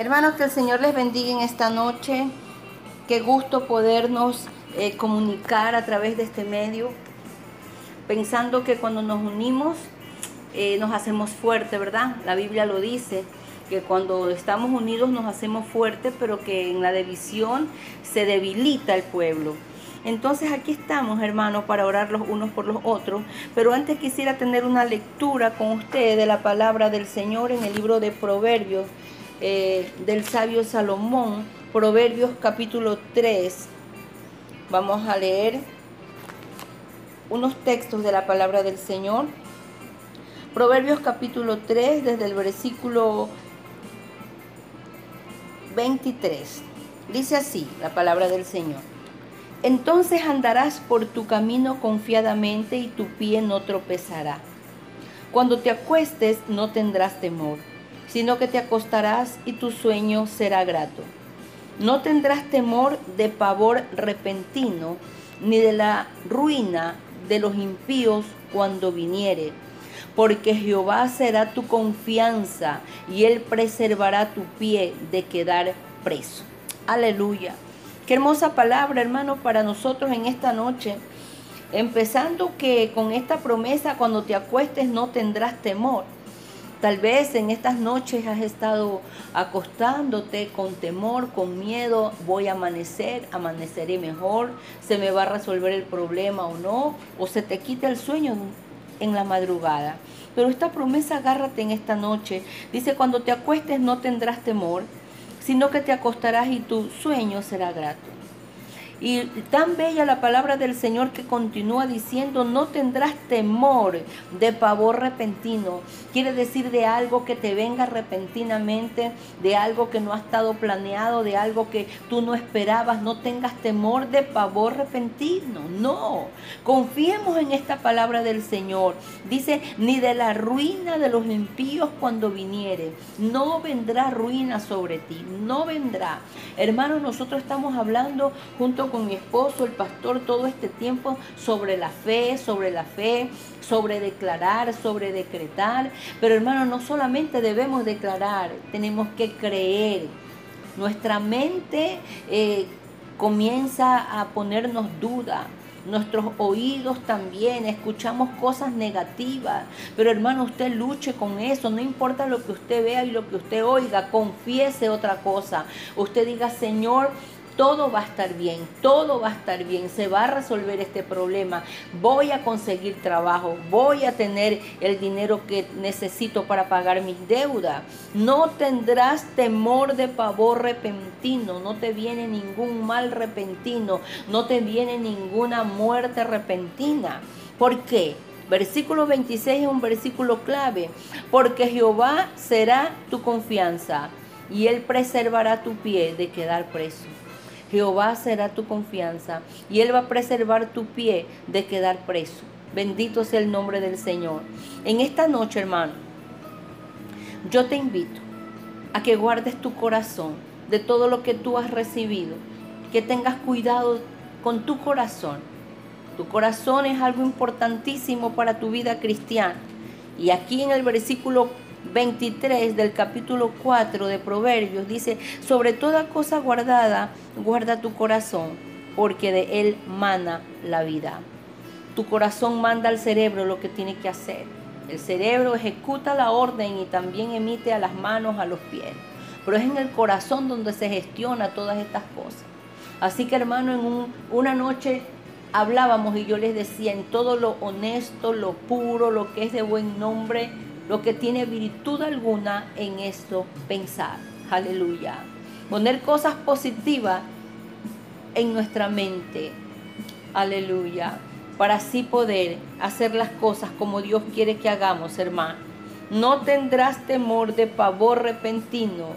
Hermanos, que el Señor les bendiga en esta noche. Qué gusto podernos eh, comunicar a través de este medio, pensando que cuando nos unimos eh, nos hacemos fuertes, ¿verdad? La Biblia lo dice, que cuando estamos unidos nos hacemos fuertes, pero que en la división se debilita el pueblo. Entonces aquí estamos, hermanos, para orar los unos por los otros. Pero antes quisiera tener una lectura con ustedes de la palabra del Señor en el libro de Proverbios eh, del sabio Salomón, Proverbios capítulo 3. Vamos a leer unos textos de la palabra del Señor. Proverbios capítulo 3, desde el versículo 23. Dice así la palabra del Señor. Entonces andarás por tu camino confiadamente y tu pie no tropezará. Cuando te acuestes no tendrás temor, sino que te acostarás y tu sueño será grato. No tendrás temor de pavor repentino, ni de la ruina de los impíos cuando viniere, porque Jehová será tu confianza y él preservará tu pie de quedar preso. Aleluya. Qué hermosa palabra, hermano, para nosotros en esta noche. Empezando que con esta promesa, cuando te acuestes no tendrás temor. Tal vez en estas noches has estado acostándote con temor, con miedo, voy a amanecer, amaneceré mejor, se me va a resolver el problema o no, o se te quita el sueño en la madrugada. Pero esta promesa agárrate en esta noche. Dice, cuando te acuestes no tendrás temor, sino que te acostarás y tu sueño será grato. Y tan bella la palabra del Señor que continúa diciendo, no tendrás temor de pavor repentino. Quiere decir de algo que te venga repentinamente, de algo que no ha estado planeado, de algo que tú no esperabas. No tengas temor de pavor repentino. No, confiemos en esta palabra del Señor. Dice, ni de la ruina de los impíos cuando viniere. No vendrá ruina sobre ti, no vendrá. Hermanos, nosotros estamos hablando junto con mi esposo, el pastor, todo este tiempo sobre la fe, sobre la fe, sobre declarar, sobre decretar. Pero hermano, no solamente debemos declarar, tenemos que creer. Nuestra mente eh, comienza a ponernos duda. Nuestros oídos también, escuchamos cosas negativas. Pero hermano, usted luche con eso. No importa lo que usted vea y lo que usted oiga, confiese otra cosa. Usted diga, Señor, todo va a estar bien, todo va a estar bien, se va a resolver este problema, voy a conseguir trabajo, voy a tener el dinero que necesito para pagar mis deudas. No tendrás temor de pavor repentino, no te viene ningún mal repentino, no te viene ninguna muerte repentina. ¿Por qué? Versículo 26 es un versículo clave, porque Jehová será tu confianza y él preservará tu pie de quedar preso. Jehová será tu confianza y Él va a preservar tu pie de quedar preso. Bendito sea el nombre del Señor. En esta noche, hermano, yo te invito a que guardes tu corazón de todo lo que tú has recibido, que tengas cuidado con tu corazón. Tu corazón es algo importantísimo para tu vida cristiana. Y aquí en el versículo 23 del capítulo 4 de Proverbios dice, sobre toda cosa guardada, guarda tu corazón, porque de él mana la vida. Tu corazón manda al cerebro lo que tiene que hacer. El cerebro ejecuta la orden y también emite a las manos, a los pies. Pero es en el corazón donde se gestiona todas estas cosas. Así que hermano, en una noche hablábamos y yo les decía, en todo lo honesto, lo puro, lo que es de buen nombre, lo que tiene virtud alguna en esto pensar. Aleluya. Poner cosas positivas en nuestra mente. Aleluya. Para así poder hacer las cosas como Dios quiere que hagamos, hermano. No tendrás temor de pavor repentino,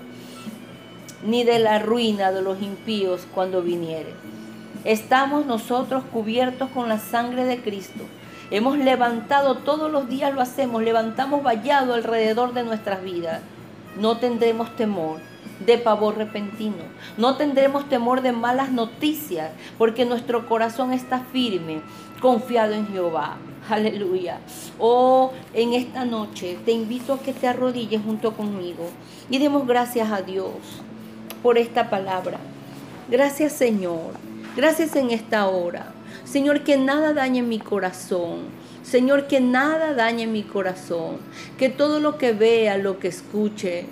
ni de la ruina de los impíos cuando viniere. Estamos nosotros cubiertos con la sangre de Cristo Hemos levantado, todos los días lo hacemos, levantamos vallado alrededor de nuestras vidas. no tendremos temor de pavor repentino. No tendremos temor de malas noticias, porque nuestro corazón está firme, confiado en Jehová. Aleluya. Oh, en esta noche te invito a que te arrodilles junto conmigo y demos gracias a Dios por esta palabra. Gracias Señor. Gracias en esta hora. Señor, que nada dañe mi corazón. Señor, que nada dañe mi corazón. Que todo lo que vea, lo que escuche,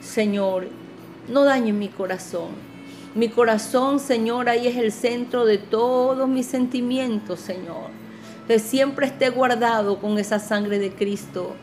Señor, no dañe mi corazón. Mi corazón, Señor, ahí es el centro de todos mis sentimientos, Señor. Que siempre esté guardado con esa sangre de Cristo.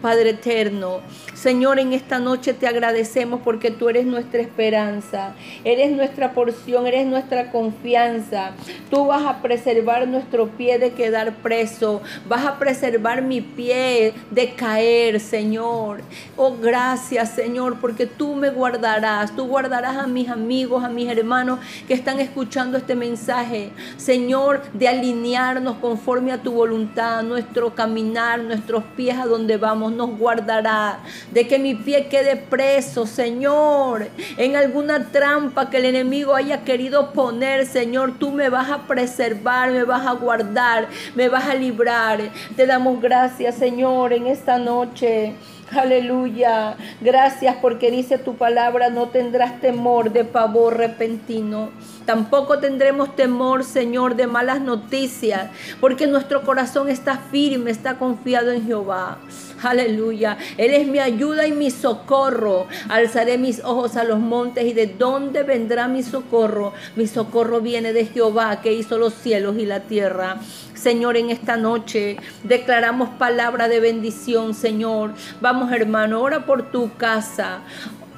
Padre eterno. Señor, en esta noche te agradecemos porque tú eres nuestra esperanza, eres nuestra porción, eres nuestra confianza. Tú vas a preservar nuestro pie de quedar preso, vas a preservar mi pie de caer, Señor. Oh, gracias, Señor, porque tú me guardarás, tú guardarás a mis amigos, a mis hermanos que están escuchando este mensaje, Señor, de alinearnos conforme a tu voluntad, nuestro caminar, nuestros pies a donde vamos nos guardará. De que mi pie quede preso, Señor, en alguna trampa que el enemigo haya querido poner, Señor, tú me vas a preservar, me vas a guardar, me vas a librar. Te damos gracias, Señor, en esta noche. Aleluya. Gracias porque dice tu palabra, no tendrás temor de pavor repentino. Tampoco tendremos temor, Señor, de malas noticias, porque nuestro corazón está firme, está confiado en Jehová. Aleluya. Él es mi ayuda y mi socorro. Alzaré mis ojos a los montes y de dónde vendrá mi socorro. Mi socorro viene de Jehová que hizo los cielos y la tierra. Señor, en esta noche declaramos palabra de bendición, Señor. Vamos, hermano, ora por tu casa.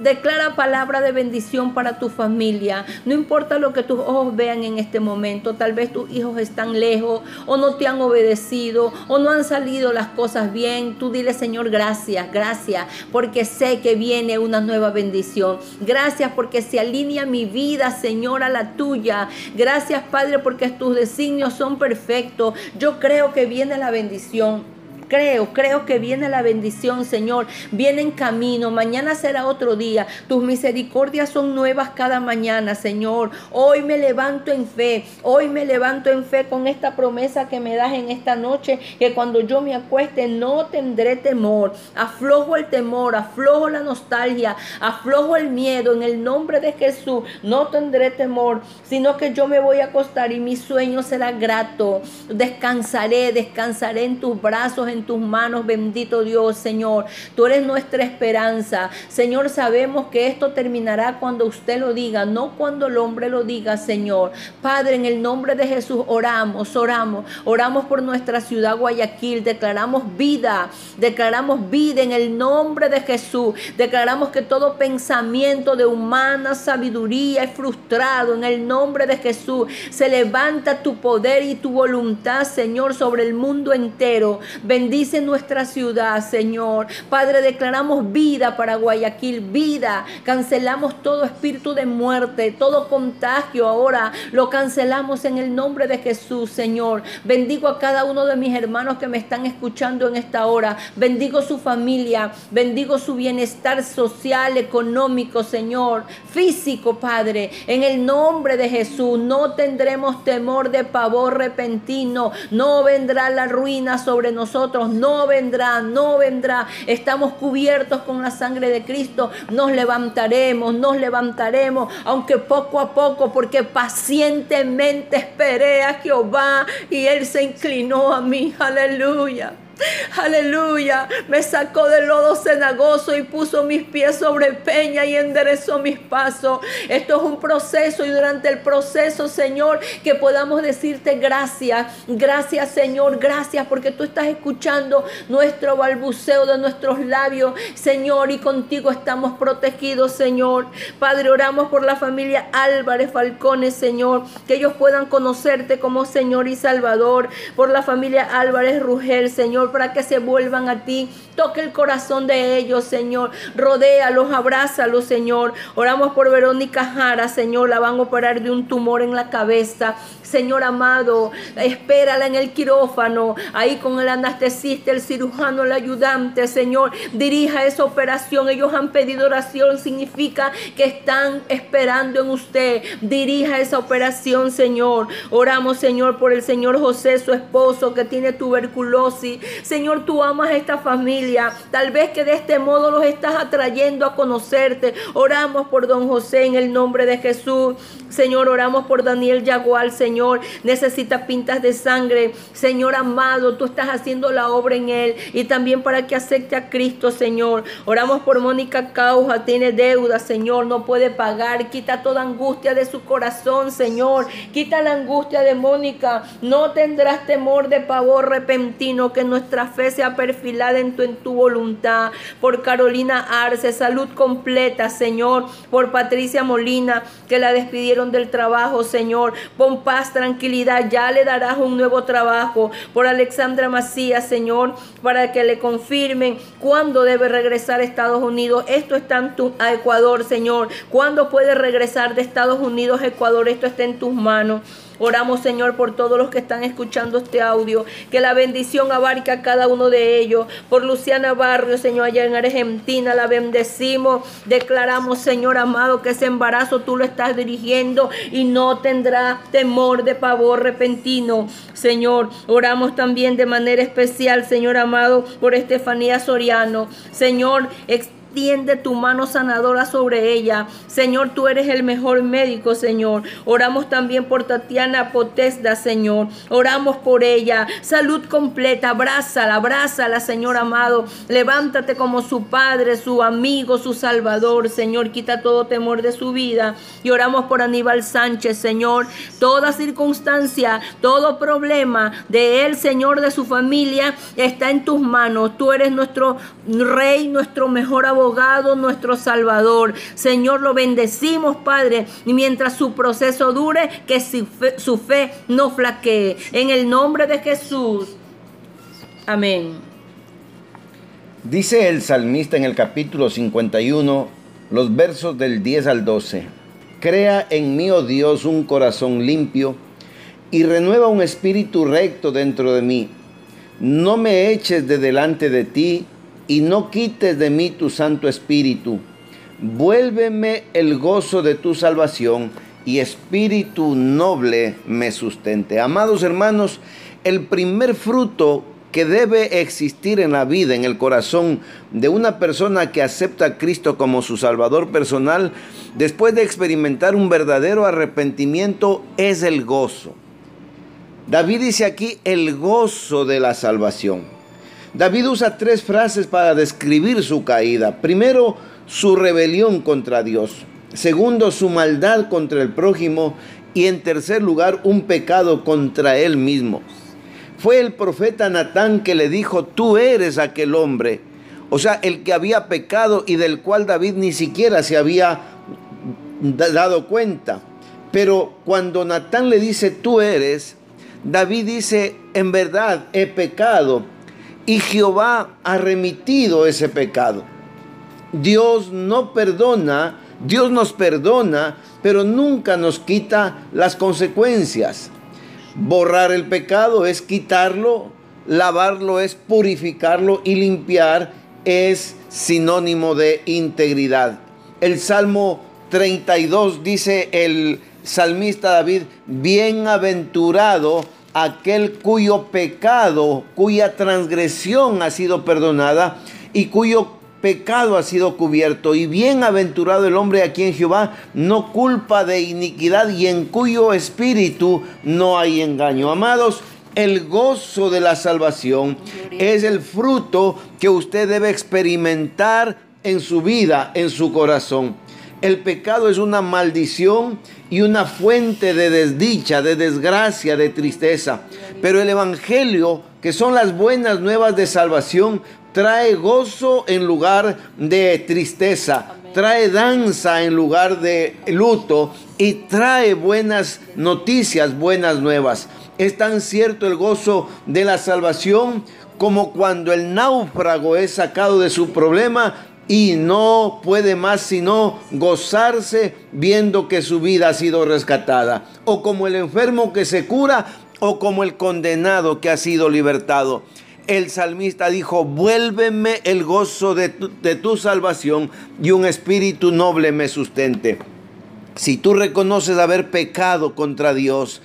Declara palabra de bendición para tu familia. No importa lo que tus ojos vean en este momento. Tal vez tus hijos están lejos o no te han obedecido o no han salido las cosas bien. Tú dile, Señor, gracias, gracias, porque sé que viene una nueva bendición. Gracias porque se alinea mi vida, Señor, a la tuya. Gracias, Padre, porque tus designios son perfectos. Yo creo que viene la bendición. Creo, creo que viene la bendición, Señor. Viene en camino. Mañana será otro día. Tus misericordias son nuevas cada mañana, Señor. Hoy me levanto en fe. Hoy me levanto en fe con esta promesa que me das en esta noche. Que cuando yo me acueste no tendré temor. Aflojo el temor, aflojo la nostalgia, aflojo el miedo. En el nombre de Jesús no tendré temor, sino que yo me voy a acostar y mi sueño será grato. Descansaré, descansaré en tus brazos en tus manos, bendito Dios, Señor. Tú eres nuestra esperanza. Señor, sabemos que esto terminará cuando usted lo diga, no cuando el hombre lo diga, Señor. Padre, en el nombre de Jesús oramos, oramos, oramos por nuestra ciudad Guayaquil, declaramos vida, declaramos vida en el nombre de Jesús. Declaramos que todo pensamiento de humana sabiduría es frustrado en el nombre de Jesús. Se levanta tu poder y tu voluntad, Señor, sobre el mundo entero. Bendice nuestra ciudad, Señor. Padre, declaramos vida para Guayaquil, vida. Cancelamos todo espíritu de muerte, todo contagio ahora. Lo cancelamos en el nombre de Jesús, Señor. Bendigo a cada uno de mis hermanos que me están escuchando en esta hora. Bendigo su familia. Bendigo su bienestar social, económico, Señor. Físico, Padre. En el nombre de Jesús no tendremos temor de pavor repentino. No vendrá la ruina sobre nosotros no vendrá, no vendrá. Estamos cubiertos con la sangre de Cristo. Nos levantaremos, nos levantaremos, aunque poco a poco, porque pacientemente esperé a Jehová y Él se inclinó a mí. Aleluya. Aleluya. Me sacó del lodo cenagoso y puso mis pies sobre peña y enderezó mis pasos. Esto es un proceso y durante el proceso, Señor, que podamos decirte gracias. Gracias, Señor. Gracias porque tú estás escuchando nuestro balbuceo de nuestros labios, Señor, y contigo estamos protegidos, Señor. Padre, oramos por la familia Álvarez Falcones, Señor, que ellos puedan conocerte como Señor y Salvador. Por la familia Álvarez Rugel, Señor Para que se vuelvan a ti. Toque el corazón de ellos, Señor. Rodéalos, abrázalos, Señor. Oramos por Verónica Jara, Señor. La van a operar de un tumor en la cabeza. Señor amado, espérala en el quirófano, ahí con el anestesista, el cirujano, el ayudante, Señor, dirija esa operación. Ellos han pedido oración, significa que están esperando en usted. Dirija esa operación, Señor. Oramos, Señor, por el Señor José, su esposo, que tiene tuberculosis. Señor, tú amas a esta familia. Tal vez que de este modo los estás atrayendo a conocerte. Oramos por don José en el nombre de Jesús. Señor, oramos por Daniel Yagual, Señor. Necesita pintas de sangre. Señor amado, tú estás haciendo la obra en él. Y también para que acepte a Cristo, Señor. Oramos por Mónica Cauja. Tiene deuda, Señor. No puede pagar. Quita toda angustia de su corazón, Señor. Quita la angustia de Mónica. No tendrás temor de pavor repentino. Que nuestra fe sea perfilada en tu, voluntad. Por Carolina Arce. Salud completa, Señor. Por Patricia Molina. Que la despidieron del trabajo, Señor. Pon paz, tranquilidad. Ya le darás un nuevo trabajo. Por Alexandra Macías, Señor, para que le confirmen cuándo debe regresar a Estados Unidos. Esto está en tu, a Ecuador, Señor. ¿Cuándo puede regresar de Estados Unidos a Ecuador? Esto está en tus manos. Oramos, Señor, por todos los que están escuchando este audio. Que la bendición abarque a cada uno de ellos. Por Luciana Barrio, Señor, allá en Argentina, la bendecimos. Declaramos, Señor amado, que ese embarazo tú lo estás dirigiendo y no tendrá temor de pavor repentino. Señor, oramos también de manera especial, Señor amado, por Estefanía Soriano. Señor, extiende tu mano sanadora sobre ella. Señor, tú eres el mejor médico, Señor. Oramos también por Tatiana Potesda, Señor. Oramos por ella. Salud completa. Abrázala, abrázala, Señor amado. Levántate como su padre, su amigo, su salvador, Señor. Quita todo temor de su vida. Y oramos por Aníbal Sánchez, Señor. Toda circunstancia, todo problema de él, Señor, de su familia, está en tus manos. Tú eres nuestro rey, nuestro mejor abogado nuestro Salvador. Señor, lo bendecimos, Padre, y mientras su proceso dure, que su su fe no flaquee. En el nombre de Jesús. Amén. Dice el salmista en el capítulo 51, los versos del 10 al 12. Crea en mí, oh Dios, un corazón limpio y renueva un espíritu recto dentro de mí. No me eches de delante de ti y no quites de mí tu Santo Espíritu. Vuélveme el gozo de tu salvación y espíritu noble me sustente. Amados hermanos, el primer fruto que debe existir en la vida, en el corazón de una persona que acepta a Cristo como su Salvador personal, después de experimentar un verdadero arrepentimiento, es el gozo. David dice aquí el gozo de la salvación. David usa tres frases para describir su caída. Primero, su rebelión contra Dios. Segundo, su maldad contra el prójimo. Y en tercer lugar, un pecado contra él mismo. Fue el profeta Natán que le dijo, tú eres aquel hombre. O sea, el que había pecado y del cual David ni siquiera se había dado cuenta. Pero cuando Natán le dice, tú eres, David dice, en verdad he pecado y Jehová ha remitido ese pecado. Dios no perdona, Dios nos perdona, pero nunca nos quita las consecuencias. Borrar el pecado es quitarlo, lavarlo es purificarlo y limpiar es sinónimo de integridad. El Salmo 32 dice el salmista David, bienaventurado aquel cuyo pecado, cuya transgresión ha sido perdonada y cuyo pecado ha sido cubierto. Y bienaventurado el hombre a quien Jehová no culpa de iniquidad y en cuyo espíritu no hay engaño. Amados, el gozo de la salvación es el fruto que usted debe experimentar en su vida, en su corazón. El pecado es una maldición y una fuente de desdicha, de desgracia, de tristeza. Pero el Evangelio, que son las buenas nuevas de salvación, trae gozo en lugar de tristeza, trae danza en lugar de luto y trae buenas noticias, buenas nuevas. Es tan cierto el gozo de la salvación como cuando el náufrago es sacado de su problema y no puede más sino gozarse viendo que su vida ha sido rescatada, o como el enfermo que se cura, o como el condenado que ha sido libertado. El salmista dijo, vuélveme el gozo de tu, de tu salvación y un espíritu noble me sustente. Si tú reconoces haber pecado contra Dios,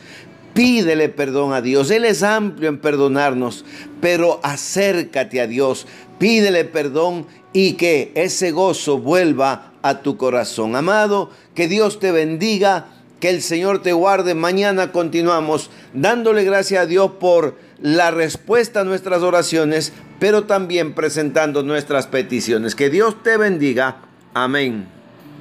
Pídele perdón a Dios. Él es amplio en perdonarnos, pero acércate a Dios. Pídele perdón y que ese gozo vuelva a tu corazón. Amado, que Dios te bendiga, que el Señor te guarde. Mañana continuamos dándole gracias a Dios por la respuesta a nuestras oraciones, pero también presentando nuestras peticiones. Que Dios te bendiga. Amén.